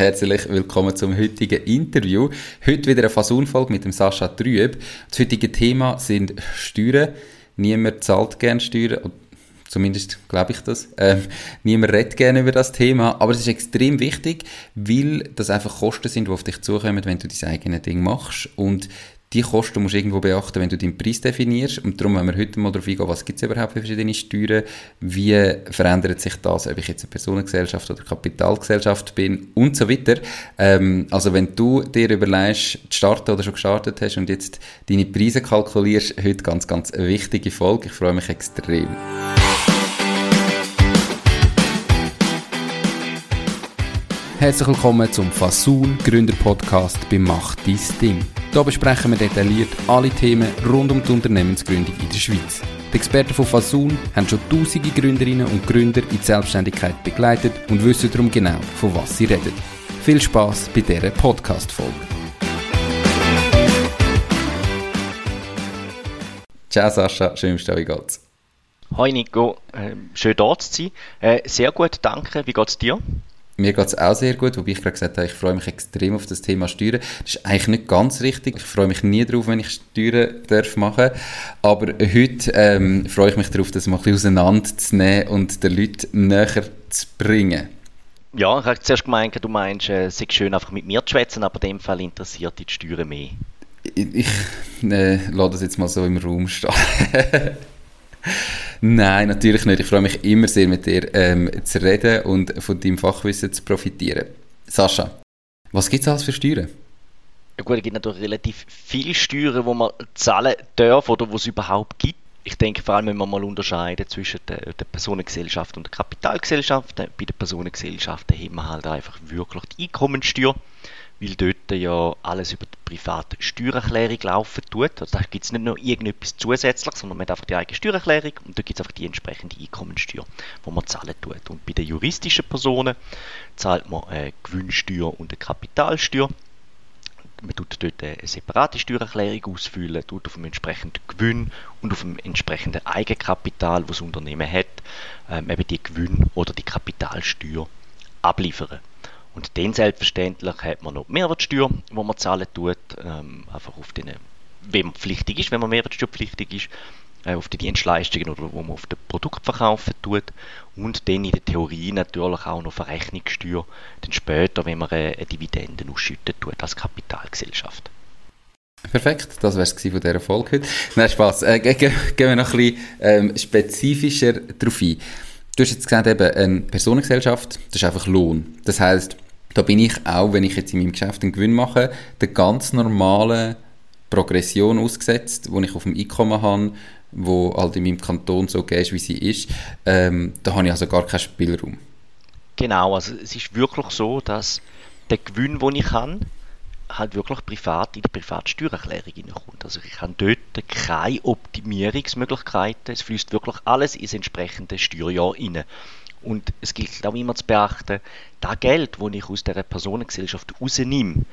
Herzlich willkommen zum heutigen Interview. Heute wieder eine Fasunfolge mit dem Sascha Trüb. Das heutige Thema sind Steuern. Niemand zahlt gerne Steuern. Zumindest glaube ich das. Ähm, niemand redet gerne über das Thema, aber es ist extrem wichtig, weil das einfach Kosten sind, die auf dich zukommen, wenn du dein eigenes Ding machst. Und die Kosten musst du irgendwo beachten, wenn du deinen Preis definierst. Und darum, wenn wir heute mal darauf eingehen, was gibt es überhaupt für verschiedene Steuern, wie verändert sich das, ob ich jetzt eine Personengesellschaft oder Kapitalgesellschaft bin und so weiter. Ähm, also wenn du dir überlegst, zu starten oder schon gestartet hast und jetzt deine Preise kalkulierst, heute ganz, ganz eine wichtige Folge. Ich freue mich extrem. Herzlich willkommen zum Fasun Gründer Podcast bei Macht dein Ding. Hier besprechen wir detailliert alle Themen rund um die Unternehmensgründung in der Schweiz. Die Experten von Fasun haben schon tausende Gründerinnen und Gründer in die Selbstständigkeit begleitet und wissen darum genau, von was sie reden. Viel Spaß bei dieser Podcast-Folge. Ciao Sascha, schön, dass du da geht's. Hi Nico, äh, schön da zu sein. Äh, sehr gut, danke. Wie geht's dir? Mir geht es auch sehr gut, wobei ich gerade gesagt habe, ich freue mich extrem auf das Thema Steuern. Das ist eigentlich nicht ganz richtig. Ich freue mich nie darauf, wenn ich Steuern darf machen Aber heute ähm, freue ich mich darauf, das mal ein bisschen auseinanderzunehmen und den Leuten näher zu bringen. Ja, ich habe zuerst gemeint, du meinst, äh, es ist schön, einfach mit mir zu schwätzen, aber in dem Fall interessiert dich die Steuern mehr. Ich, ich äh, lasse das jetzt mal so im Raum stehen. Nein, natürlich nicht. Ich freue mich immer sehr, mit dir ähm, zu reden und von deinem Fachwissen zu profitieren. Sascha, was gibt es alles für Steuern? Ja gut, es gibt natürlich relativ viele Steuern, die man zahlen darf oder die es überhaupt gibt. Ich denke, vor allem müssen wir mal unterscheiden zwischen der, der Personengesellschaft und der Kapitalgesellschaft. Bei der Personengesellschaft haben wir halt einfach wirklich die Einkommensteuer weil dort ja alles über die private Steuererklärung laufen tut. Also da gibt es nicht nur irgendetwas zusätzlich, sondern man hat einfach die eigene Steuererklärung und da gibt es einfach die entsprechende Einkommensteuer, die man zahlen tut. Und bei den juristischen Personen zahlt man eine Gewinnsteuer und eine Kapitalsteuer. Man tut dort eine separate Steuererklärung ausfüllen, tut auf dem entsprechenden Gewinn und auf dem entsprechenden Eigenkapital, das das Unternehmen hat, ähm, eben die Gewinn- oder die Kapitalsteuer abliefern. Und dann selbstverständlich hat man noch die Mehrwertsteuer, die man zahlen tut, ähm, einfach auf den, wenn man pflichtig ist, wenn man Mehrwertsteuerpflichtig ist, äh, auf die Dienstleistungen oder wo man auf den Produkt verkaufen tut und dann in der Theorie natürlich auch noch Verrechnungssteuer, dann später, wenn man äh, eine Dividende ausschütten tut als Kapitalgesellschaft. Perfekt, das wäre es von dieser Folge heute. Nein, Spaß. Äh, gehen wir noch ein bisschen ähm, spezifischer darauf ein. Du hast jetzt gesagt, eben, eine Personengesellschaft, das ist einfach Lohn. Das heißt, da bin ich auch, wenn ich jetzt in meinem Geschäft einen Gewinn mache, der ganz normalen Progression ausgesetzt, wo ich auf dem Einkommen habe, wo halt in meinem Kanton so ist, wie sie ist. Ähm, da habe ich also gar keinen Spielraum. Genau, also es ist wirklich so, dass der Gewinn, den ich habe, halt wirklich privat in die private Steuererklärung hineinkommt. Also ich habe dort keine Optimierungsmöglichkeiten. Es fließt wirklich alles ins entsprechende Steuerjahr rein. Und es gilt auch immer zu beachten, das Geld, das ich aus dieser Personengesellschaft rausnehme,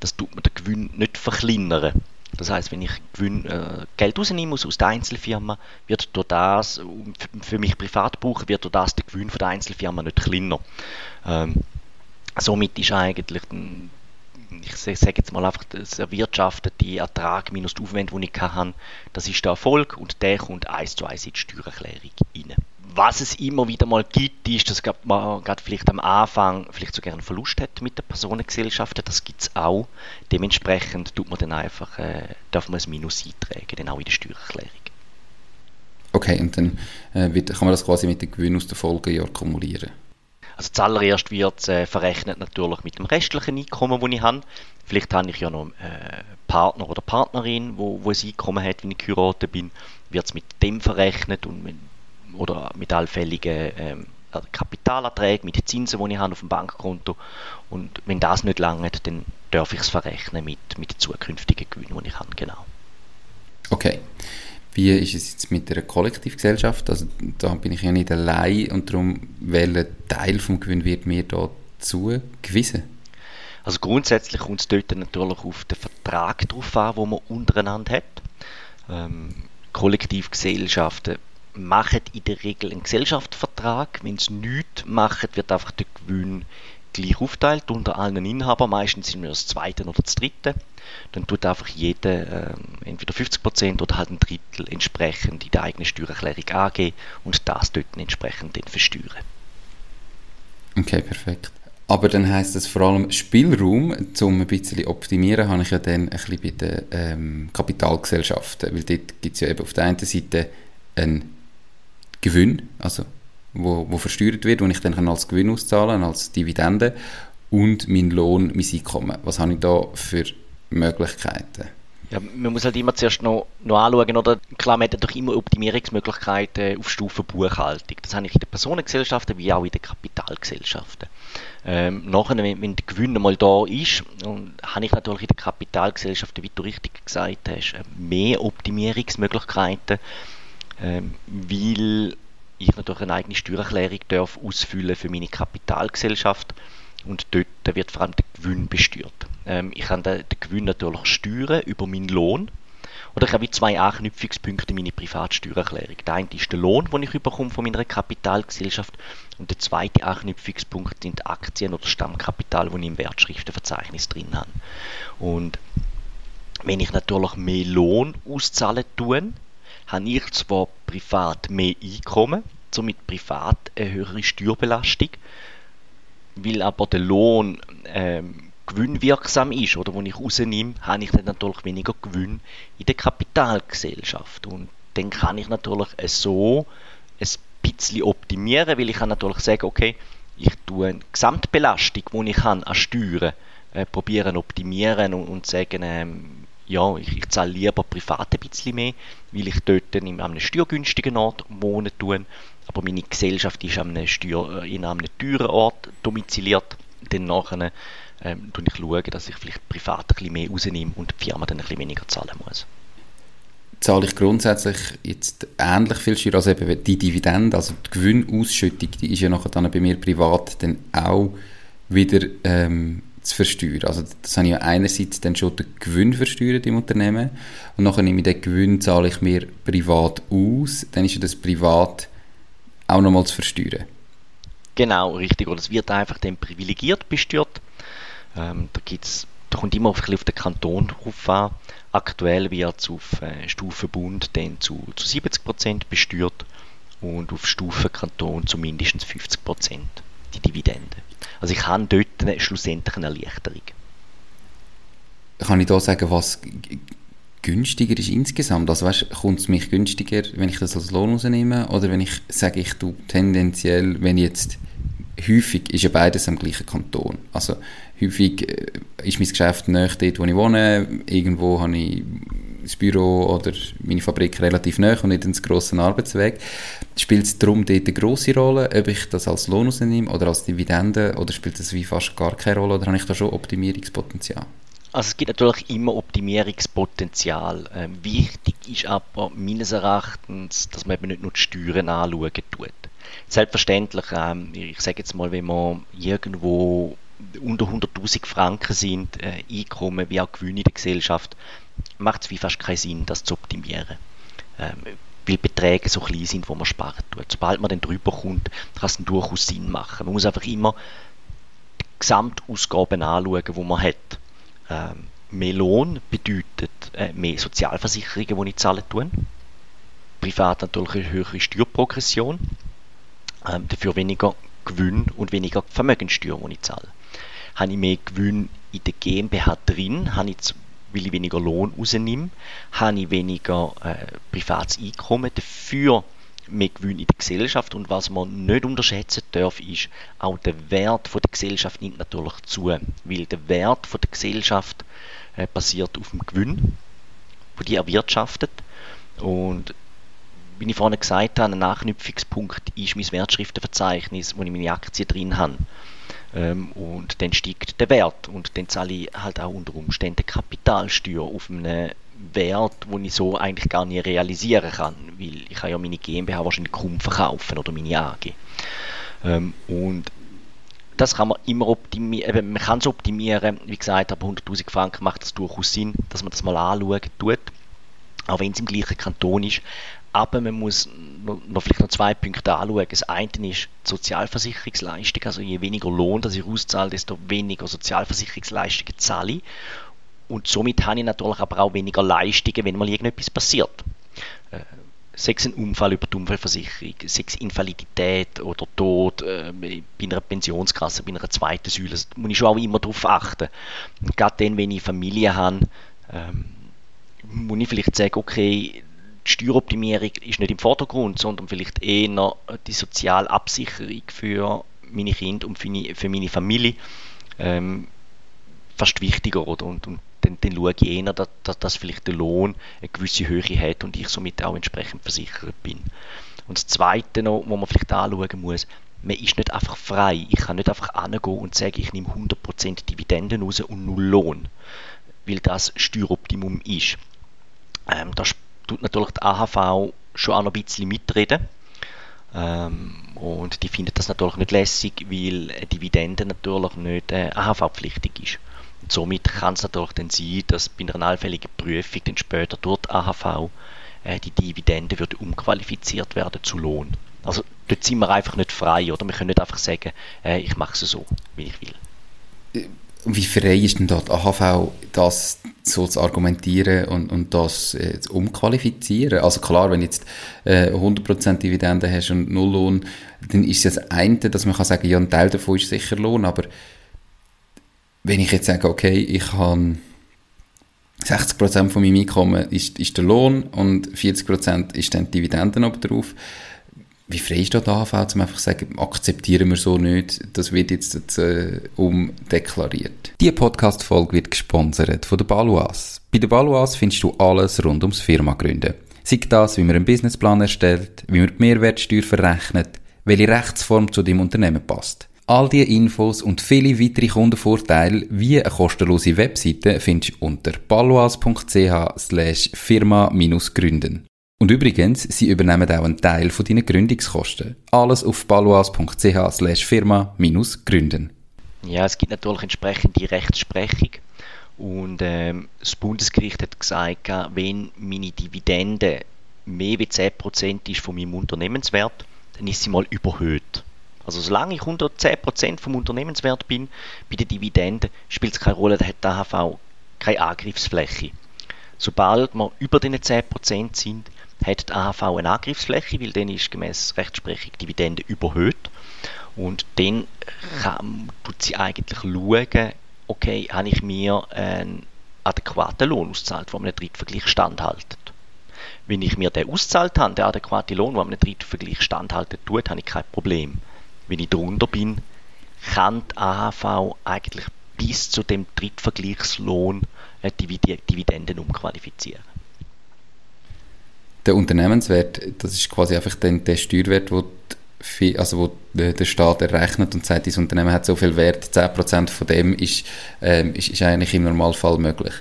das tut mir den Gewinn nicht verkleinern. Das heißt, wenn ich Gewinn, äh, Geld rausnehme aus, aus der Einzelfirma, wird durch das, für mich privat brauchen, wird durch das der Gewinn von der Einzelfirma nicht kleiner. Ähm, somit ist eigentlich ich sage jetzt mal einfach, das erwirtschaftete Ertrag minus die Aufwände, die ich habe, das ist der Erfolg und der kommt eins zu eins in die Steuererklärung rein. Was es immer wieder mal gibt, ist, dass man gerade vielleicht am Anfang vielleicht sogar einen Verlust hat mit der Personengesellschaft. Das gibt es auch. Dementsprechend tut man dann einfach, äh, darf man ein Minus eintragen, dann auch in der Steuererklärung. Okay, und dann äh, wird, kann man das quasi mit dem Gewinn aus den Folgejahr kumulieren? Also zuallererst wird es äh, verrechnet natürlich mit dem restlichen Einkommen, das ich habe. Vielleicht habe ich ja noch einen äh, Partner oder Partnerin, wo, wo ein Einkommen hat, wenn ich geheiratet bin, wird es mit dem verrechnet und mit, oder mit allfälligen ähm, Kapitalerträgen, mit den Zinsen, die ich habe auf dem Bankkonto. Und wenn das nicht langt, dann darf ich es verrechnen mit, mit den zukünftigen Gewinnen, die ich habe, genau. Okay. Wie ist es jetzt mit der Kollektivgesellschaft? Also da bin ich ja nicht allein und darum, welcher Teil vom Gewinn wird mir da zugewiesen? Also grundsätzlich kommt es dort natürlich auf den Vertrag drauf an, wo man untereinander hat. Ähm, Kollektivgesellschaften machen in der Regel einen Gesellschaftsvertrag. Wenn sie nichts machen, wird einfach der Gewinn gleich aufteilt unter allen Inhabern, meistens sind wir das zweite oder das dritte. Dann tut einfach jeder äh, entweder 50% oder halt ein Drittel entsprechend in der eigenen Steuererklärung angeben und das dort entsprechend dann versteuern. Okay, perfekt. Aber dann heißt das vor allem Spielraum, um ein bisschen optimieren, habe ich ja dann ein bisschen bei den ähm, Kapitalgesellschaften, weil dort gibt es ja eben auf der einen Seite einen Gewinn, also wo, wo versteuert wird, und ich dann als Gewinn auszahlen als Dividende und mein Lohn, mein Einkommen. Was habe ich da für Möglichkeiten? Ja, man muss halt immer zuerst noch, noch anschauen, oder? Klar, man hat natürlich immer Optimierungsmöglichkeiten auf Stufe Buchhaltung. Das habe ich in den Personengesellschaften wie auch in den Kapitalgesellschaften. Ähm, nachher, wenn, wenn der Gewinn mal da ist, und habe ich natürlich in den Kapitalgesellschaften, wie du richtig gesagt hast, mehr Optimierungsmöglichkeiten, ähm, weil ich natürlich eine eigene Steuererklärung darf ausfüllen für meine Kapitalgesellschaft und dort wird vor allem der Gewinn besteuert. Ähm, ich kann den, den Gewinn natürlich steuern über meinen Lohn oder ich habe zwei Anknüpfungspunkte in meine Privatsteuererklärung. Der eine ist der Lohn, den ich bekomme von meiner Kapitalgesellschaft und der zweite Anknüpfungspunkt sind Aktien oder Stammkapital, die ich im Wertschriftenverzeichnis drin habe. Und wenn ich natürlich mehr Lohn auszahlen tue, habe ich zwar privat mehr Einkommen, somit privat eine höhere Steuerbelastung, weil aber der Lohn ähm, gewinnwirksam ist oder wo ich rausnehme, habe ich dann natürlich weniger Gewinn in der Kapitalgesellschaft. Und dann kann ich natürlich so ein bisschen optimieren, weil ich kann natürlich sagen, okay, ich tue eine Gesamtbelastung, die ich habe an Steuern, äh, probieren optimieren und, und sagen, ähm, ja, ich, ich zahle lieber privat ein bisschen mehr, weil ich dort in einem steuergünstigen Ort wohnen tue, aber meine Gesellschaft ist an einem Steuer, äh, in einem teuren Ort domiziliert. Dann nachher ähm, ich schaue, dass ich vielleicht privat ein bisschen mehr rausnehme und die Firma dann ein bisschen weniger zahlen muss. Zahle ich grundsätzlich jetzt ähnlich viel Steuer, also eben die Dividende, also die Gewinnausschüttung, die ist ja nachher dann bei mir privat dann auch wieder ähm, zu versteuern. Also das habe ich ja einerseits dann schon den Gewinn versteuert im Unternehmen und nachher nehme ich den Gewinn, zahle ich mir privat aus, dann ist ja das privat auch nochmal zu versteuern. Genau, richtig. Oder es wird einfach dann privilegiert besteuert. Ähm, da, gibt's, da kommt immer auf, auf den Kanton drauf an. Aktuell wird es auf äh, Stufe Bund dann zu, zu 70% besteuert und auf Stufe Kanton zu mindestens 50% die Dividende. Also ich habe dort schlussendlich eine Erleichterung. Kann ich da sagen, was günstiger ist insgesamt? Also weißt, kommt es mich günstiger, wenn ich das als Lohn rausnehme oder wenn ich sage, ich tue tendenziell, wenn jetzt häufig ist ja beides am gleichen Kanton. Also häufig äh, ist mein Geschäft näher dort, wo ich wohne. Irgendwo habe ich das Büro oder meine Fabrik relativ näher und nicht einen grossen Arbeitsweg. Spielt es darum dort eine grosse Rolle, ob ich das als Lohn rausnehme oder als Dividende oder spielt das wie fast gar keine Rolle oder habe ich da schon Optimierungspotenzial? Also es gibt natürlich immer Optimierungspotenzial. Ähm, wichtig ist aber meines Erachtens, dass man eben nicht nur die Steuern anschauen tut. Selbstverständlich, ähm, ich sage jetzt mal, wenn man irgendwo unter 100.000 Franken sind, äh, Einkommen wie auch Gewinne in der Gesellschaft, macht es wie fast keinen Sinn, das zu optimieren. Ähm, weil Beträge so klein sind, wo man sparen tut. Sobald man dann drüber kommt, kann es durchaus Sinn machen. Man muss einfach immer die Gesamtausgaben anschauen, die man hat. Ähm, mehr Lohn bedeutet äh, mehr Sozialversicherungen, die ich zahlen tue. Privat natürlich eine höhere Steuerprogression. Ähm, dafür weniger Gewinn und weniger Vermögenssteuer, die ich zahle. Habe ich mehr Gewinn in der GmbH drin, habe ich weil ich weniger Lohn rausnehme, habe ich weniger äh, privates Einkommen, dafür mehr Gewinn in der Gesellschaft. Und was man nicht unterschätzen darf, ist, auch der Wert von der Gesellschaft nimmt natürlich zu, weil der Wert von der Gesellschaft äh, basiert auf dem Gewinn, wo die erwirtschaftet. Und wie ich vorhin gesagt habe, ein Nachknüpfungspunkt ist mein Wertschriftenverzeichnis, wo ich meine Aktien drin habe. Ähm, und dann steigt der Wert. Und dann zahle ich halt auch unter Umständen Kapitalsteuer auf einen Wert, den ich so eigentlich gar nicht realisieren kann, weil ich kann ja meine GmbH wahrscheinlich kaum verkaufen oder meine AG. Ähm, und das kann man immer optimieren, man kann es optimieren, wie gesagt, aber 100'000 Franken macht es durchaus Sinn, dass man das mal anschauen tut, auch wenn es im gleichen Kanton ist, aber man muss noch, vielleicht noch zwei Punkte anschauen. Das eine ist die Sozialversicherungsleistung. Also je weniger Lohn das ich auszahle, desto weniger Sozialversicherungsleistungen zahle ich. Und somit habe ich natürlich aber auch weniger Leistungen, wenn mal irgendetwas passiert. Äh, sechs ein Unfall über die Unfallversicherung, sechs Invalidität oder Tod äh, bei einer Pensionskasse, bei einer zweiten Säule. Da muss ich schon auch immer darauf achten. Gerade dann, wenn ich Familie habe, ähm, muss ich vielleicht sagen, okay, die Steueroptimierung ist nicht im Vordergrund, sondern vielleicht eher die soziale Absicherung für meine Kinder und für meine Familie ähm, fast wichtiger. Oder? Und, und dann, dann schaue ich eher, dass, dass vielleicht der Lohn eine gewisse Höhe hat und ich somit auch entsprechend versichert bin. Und das Zweite noch, was man vielleicht anschauen muss, man ist nicht einfach frei. Ich kann nicht einfach angehen und sagen, ich nehme 100% Dividenden raus und null Lohn, weil das Steueroptimum ist. Ähm, da tut natürlich die AHV schon auch noch ein bisschen mitreden. Ähm, und die findet das natürlich nicht lässig, weil eine Dividende natürlich nicht äh, AHV-pflichtig ist. Und somit kann es natürlich dann sein, dass bei einer allfälligen Prüfung dann später durch die AHV äh, die Dividende würde umqualifiziert werden zu Lohn. Also dort sind wir einfach nicht frei, oder? Wir können nicht einfach sagen, äh, ich mache es so, wie ich will. Wie frei ist denn dort AHV, das so zu argumentieren und, und das äh, zu umqualifizieren? Also klar, wenn du jetzt äh, 100% Dividende hast und Nulllohn, dann ist es das eine, dass man kann sagen, ja, ein Teil davon ist sicher Lohn, aber wenn ich jetzt sage, okay, ich habe 60% von meinem Einkommen ist, ist der Lohn und 40% ist dann die Dividenden oben drauf, wie frei da die AHV, um einfach zu sagen, akzeptieren wir so nicht, das wird jetzt, jetzt äh, umdeklariert. Diese Podcast-Folge wird gesponsert von der Baluas. Bei der Baluas findest du alles rund ums Firma gründen. Sei das, wie man einen Businessplan erstellt, wie man die Mehrwertsteuer verrechnet, welche Rechtsform zu deinem Unternehmen passt. All diese Infos und viele weitere Kundenvorteile wie eine kostenlose Webseite findest du unter paloas.ch slash firma-gründen. Und übrigens, sie übernehmen auch einen Teil von deinen Gründungskosten. Alles auf paloas.ch slash firma-gründen. Ja, es gibt natürlich entsprechende Rechtsprechung. Und ähm, das Bundesgericht hat gesagt, wenn meine Dividende mehr als 10% ist von meinem Unternehmenswert, dann ist sie mal überhöht. Also solange ich unter 10% vom Unternehmenswert bin, bei den Dividenden spielt es keine Rolle, da hat die AHV keine Angriffsfläche. Sobald wir über den 10% sind, hat die AHV eine Angriffsfläche, weil dann ist gemäß Rechtsprechung Dividende überhöht. Und dann kann, tut sie eigentlich schauen, okay, habe ich mir einen adäquaten Lohn ausgezahlt, der einem Drittvergleich standhaltet. Wenn ich mir den ausgezahlt habe, der adäquate Lohn, der einem Drittvergleich standhalten tut, habe ich kein Problem wenn ich drunter bin, kann die AHV eigentlich bis zu dem Drittvergleichslohn Dividenden umqualifizieren. Der Unternehmenswert, das ist quasi einfach den, der Steuerwert, wo die, also wo der Staat errechnet und sagt, das Unternehmen hat so viel Wert, 10% von dem ist, ähm, ist, ist eigentlich im Normalfall möglich.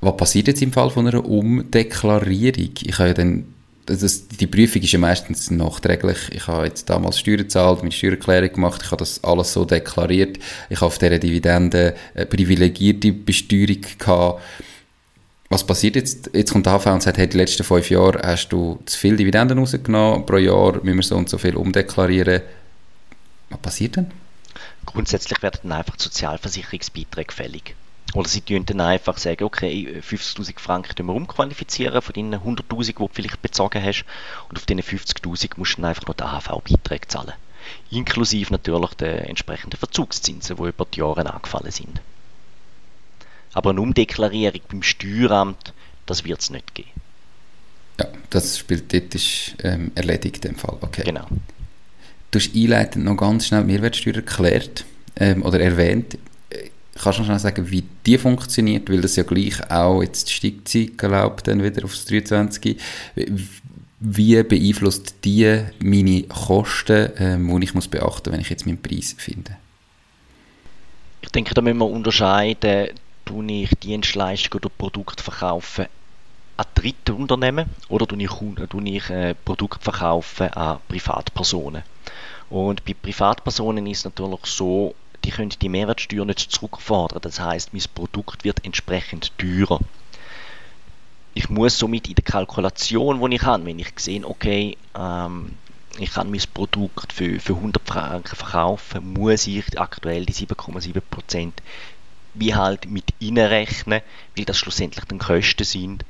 Was passiert jetzt im Fall von einer Umdeklarierung? Ich habe ja dann das, die Prüfung ist ja meistens nachträglich. Ich habe jetzt damals Steuern gezahlt, meine Steuererklärung gemacht, ich habe das alles so deklariert. Ich habe auf dieser Dividende eine privilegierte Besteuerung gehabt. Was passiert jetzt? Jetzt kommt die AV und sagt, hey, die letzten fünf Jahre hast du zu viele Dividenden rausgenommen, pro Jahr müssen wir so und so viel umdeklarieren. Was passiert denn? Grundsätzlich werden dann einfach Sozialversicherungsbeiträge fällig. Oder sie tun dann einfach sagen, okay, 50'000 Franken tun wir umqualifizieren von deinen 100'000, die du vielleicht bezogen hast und auf diesen 50'000 musst du dann einfach noch die AHV-Beiträge zahlen. Inklusive natürlich der entsprechenden Verzugszinsen, die über die Jahre angefallen sind. Aber eine Umdeklarierung beim Steueramt, das wird es nicht geben. Ja, das spielt dort ist ähm, erledigt im Fall. Okay. Genau. Du hast einleitend noch ganz schnell Mehrwertsteuer erklärt ähm, oder erwähnt. Kannst du noch schnell sagen, wie die funktioniert? Weil das ja gleich auch, jetzt steigt sie, glaube dann wieder aufs 23. Wie beeinflusst die meine Kosten, ähm, die ich muss beachten muss, wenn ich jetzt meinen Preis finde? Ich denke, da müssen wir unterscheiden, tue ich Dienstleistungen oder Produkte verkaufen an dritte Unternehmen oder tue ich, tue ich äh, Produkte verkaufen an Privatpersonen. Und bei Privatpersonen ist es natürlich so, die können die Mehrwertsteuer nicht zurückfordern. Das heißt, mein Produkt wird entsprechend teurer. ich muss somit in der Kalkulation, die ich habe, wenn ich sehe, okay, ähm, ich kann mein Produkt für, für 100 Franken verkaufen, muss ich aktuell die 7,7% wie halt mit reinrechnen, weil das schlussendlich dann Kosten sind,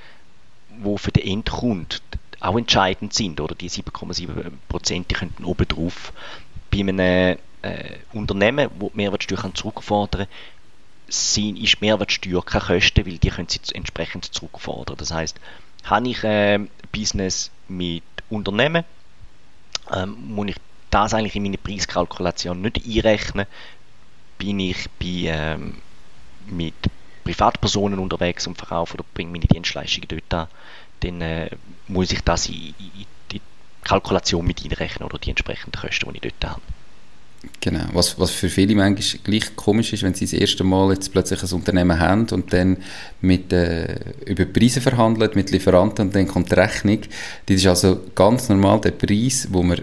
wo für den Endkunden auch entscheidend sind, oder die 7,7% die könnten oben drauf bei einem äh, Unternehmen, wo die Mehrwertsteuer zurückfordern kann, ist Mehrwertsteuer keine Kosten, weil die können sie entsprechend zurückfordern. Das heißt, habe ich ein äh, Business mit Unternehmen, ähm, muss ich das eigentlich in meine Preiskalkulation nicht einrechnen, bin ich bei, ähm, mit Privatpersonen unterwegs und verkaufe oder bringe meine Dienstleistungen dort an, dann äh, muss ich das in, in, die Kalkulation mit einrechnen oder die entsprechenden Kosten, die ich dort habe. Genau, was, was für viele manchmal gleich komisch ist, wenn sie das erste Mal jetzt plötzlich ein Unternehmen haben und dann mit, äh, über Preise verhandeln mit Lieferanten und dann kommt die Rechnung. Das ist also ganz normal der Preis, wo man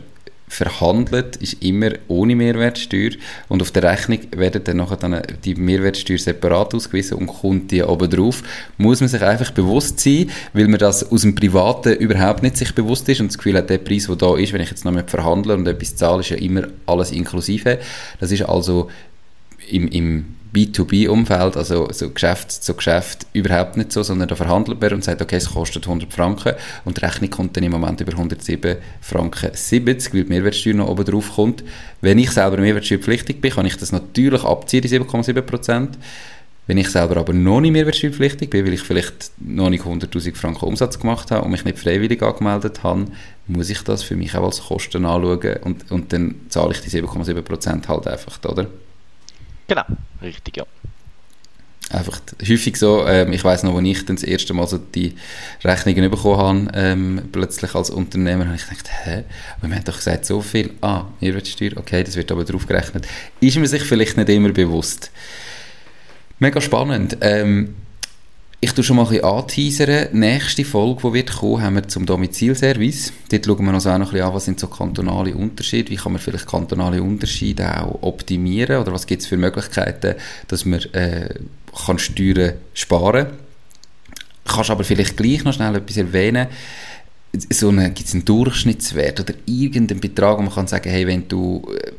verhandelt, ist immer ohne Mehrwertsteuer und auf der Rechnung werden dann nachher dann die Mehrwertsteuer separat ausgewiesen und kommt die oben drauf. Muss man sich einfach bewusst sein, weil man das aus dem Privaten überhaupt nicht sich bewusst ist und das Gefühl hat, der Preis, der da ist, wenn ich jetzt noch mit verhandle und etwas zahle, ist ja immer alles inklusive. Das ist also im, im B2B-Umfeld, also so Geschäft zu Geschäft, überhaupt nicht so, sondern da verhandelt man und sagt, okay, es kostet 100 Franken und die Rechnung kommt dann im Moment über 107 Franken 70, weil die Mehrwertsteuer noch oben drauf kommt. Wenn ich selber mehrwertsteuerpflichtig bin, kann ich das natürlich abziehen, die 7,7 Prozent. Wenn ich selber aber noch nicht mehrwertsteuerpflichtig bin, weil ich vielleicht noch nicht 100'000 Franken Umsatz gemacht habe und mich nicht freiwillig angemeldet habe, muss ich das für mich auch als Kosten anschauen und, und dann zahle ich die 7,7 Prozent halt einfach, oder? Genau, richtig, ja. Einfach häufig so, ähm, ich weiß noch, als ich dann das erste Mal so die Rechnungen bekommen habe, ähm, plötzlich als Unternehmer, habe ich gedacht, hä, aber wir haben doch gesagt, so viel, ah, Mehrwertsteuer, okay, das wird aber drauf gerechnet. Ist man sich vielleicht nicht immer bewusst. Mega spannend. Ähm, ich tue schon mal ein bisschen anteasern. Nächste Folge, die wird kommen, haben wir zum Domizilservice. Dort schauen wir uns auch noch ein bisschen an, was sind so kantonale Unterschiede, wie kann man vielleicht kantonale Unterschiede auch optimieren oder was gibt es für Möglichkeiten, dass man äh, kann Steuern sparen kann. Kannst aber vielleicht gleich noch schnell etwas erwähnen. So gibt es einen Durchschnittswert oder irgendeinen Betrag, wo man kann sagen, hey, wenn du äh,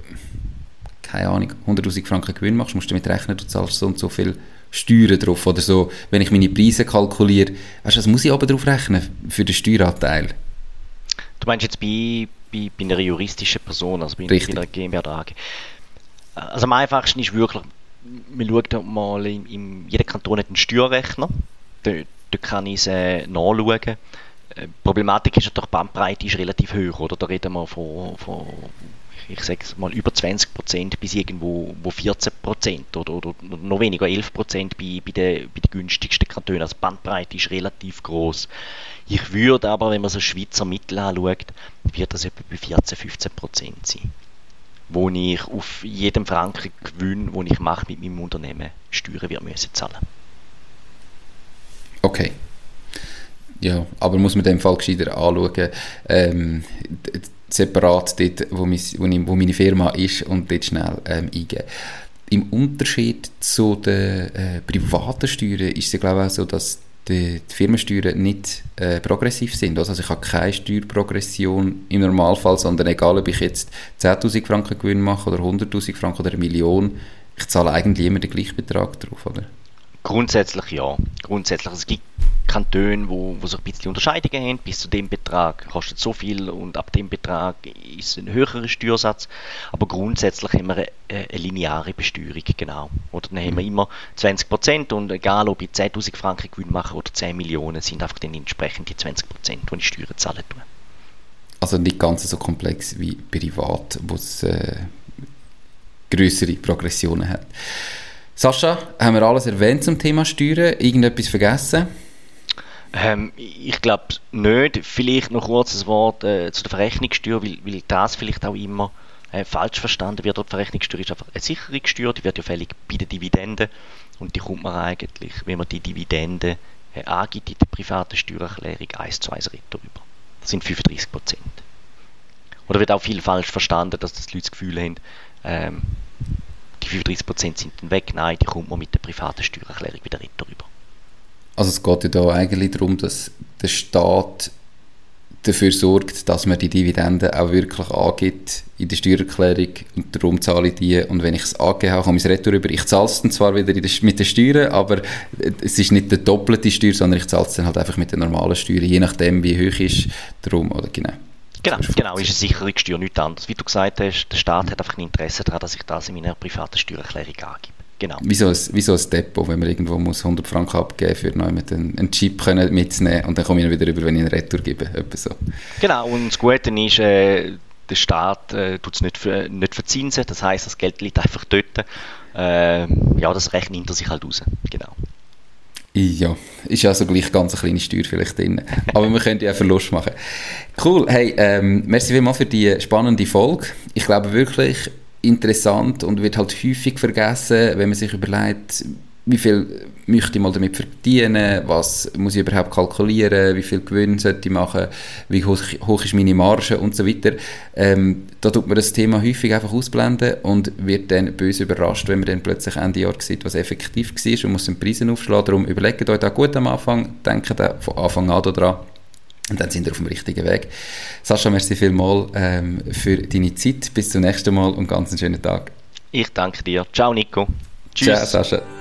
keine Ahnung, 100'000 Franken Gewinn machst, musst du damit rechnen, du zahlst so und so viel Steuern drauf oder so, wenn ich meine Preise kalkuliere, weißt du, was muss ich aber drauf rechnen für den Steueranteil? Du meinst jetzt bei, bei, bei einer juristischen Person, also bei, bei einer GmbH AG. Also am einfachsten ist wirklich, man schaut mal, in, in jeder Kanton hat einen Steuerrechner, da, da kann ich es äh, nachschauen. Die äh, Problematik ist natürlich, die Bandbreite ist relativ hoch, oder? Da reden wir von, von ich sage mal über 20 Prozent bis irgendwo wo 14 Prozent oder, oder noch weniger 11 Prozent bei, bei, den, bei den günstigsten Kantonen. Also die Bandbreite ist relativ groß. Ich würde aber, wenn man so Schweizer Mittel anschaut, wird das etwa bei 14, 15 Prozent sein wo ich auf jedem Franken Gewinn, den ich mache mit meinem Unternehmen, Steuern wird müssen zahlen. Okay. Ja, aber muss man in dem Fall gescheiter anschauen. Ähm, separat dort, wo, mein, wo, meine Firma ist und dort schnell ähm, eingeben. Im Unterschied zu den äh, privaten Steuern ist es glaube ich auch so, dass die, die Firmensteuern nicht äh, progressiv sind. Also ich habe keine Steuerprogression im Normalfall, sondern egal, ob ich jetzt 10'000 Franken Gewinn mache oder 100'000 Franken oder eine Million, ich zahle eigentlich immer den gleichen Betrag drauf, oder? Grundsätzlich ja. Grundsätzlich. Es gibt Kantone, wo, wo sich ein bisschen Unterscheidungen haben. Bis zu dem Betrag kostet so viel und ab dem Betrag ist ein höherer Steuersatz. Aber grundsätzlich haben wir eine, eine lineare Besteuerung, genau. Oder dann haben wir mhm. immer 20 Prozent und egal ob ich 10.000 Franken Gewinn mache oder 10 Millionen, sind einfach dann entsprechend die 20 Prozent, die ich Steuern zahlen tue. Also nicht ganz so komplex wie privat, wo es äh, größere Progressionen hat. Sascha, haben wir alles erwähnt zum Thema Steuern? Irgendetwas vergessen? Ähm, ich glaube nicht. Vielleicht noch kurz ein Wort äh, zu der Verrechnungssteuer, weil, weil das vielleicht auch immer äh, falsch verstanden wird. Die Verrechnungssteuer ist einfach eine Sicherungssteuer, die wird ja fällig bei den Dividenden und die kommt man eigentlich, wenn man die Dividende äh, angibt in der privaten Steuererklärung, 1 zu 1 retour über. Das sind 35 Prozent. Oder wird auch viel falsch verstanden, dass das die Leute das Gefühl haben, ähm, die 35% sind dann weg. Nein, die kommt man mit der privaten Steuererklärung wieder rüber. Also es geht ja da eigentlich darum, dass der Staat dafür sorgt, dass man die Dividenden auch wirklich angibt in der Steuererklärung und darum zahle ich die und wenn ich es angegeben habe, komme ich es retour. Ich zahle es dann zwar wieder der, mit den Steuern, aber es ist nicht die doppelte Steuer, sondern ich zahle es dann halt einfach mit den normalen Steuern, je nachdem wie hoch ist, darum, oder genau. Genau, genau, ist eine Sicherungssteuer, nichts anderes. Wie du gesagt hast, der Staat hat einfach ein Interesse daran, dass ich das in meiner privaten Steuererklärung angebe. Genau. Wie so, ein, wie so ein Depot, wenn man irgendwo muss 100 Franken abgeben für mit einen, einen Chip können mitzunehmen und dann komme ich wieder rüber, wenn ich einen Retour gebe. so. Genau, und das Gute ist, äh, der Staat äh, tut es nicht, für, nicht verzinsen, das heißt, das Geld liegt einfach dort. Äh, ja, das rechnet hinter sich halt raus. Genau. Ja, ist ja so gleich ganz eine kleine Steuer vielleicht drin. Aber wir können ja Verlust machen. Cool, hey, ähm, merci vielmals für die spannende Folge. Ich glaube wirklich, interessant und wird halt häufig vergessen, wenn man sich überlegt, wie viel möchte ich mal damit verdienen, was muss ich überhaupt kalkulieren, wie viel Gewinn sollte ich machen, wie hoch, hoch ist meine Marge und so weiter. Ähm, da tut man das Thema häufig einfach ausblenden und wird dann böse überrascht, wenn man dann plötzlich Ende Jahr sieht, was effektiv war und muss den Preisen aufschlagen. Darum überlegt euch da gut am Anfang, denkt von Anfang an daran, und dann sind wir auf dem richtigen Weg. Sascha, merci vielmals ähm, für deine Zeit. Bis zum nächsten Mal und ganz einen schönen Tag. Ich danke dir. Ciao, Nico. Tschüss. Ciao, Sascha.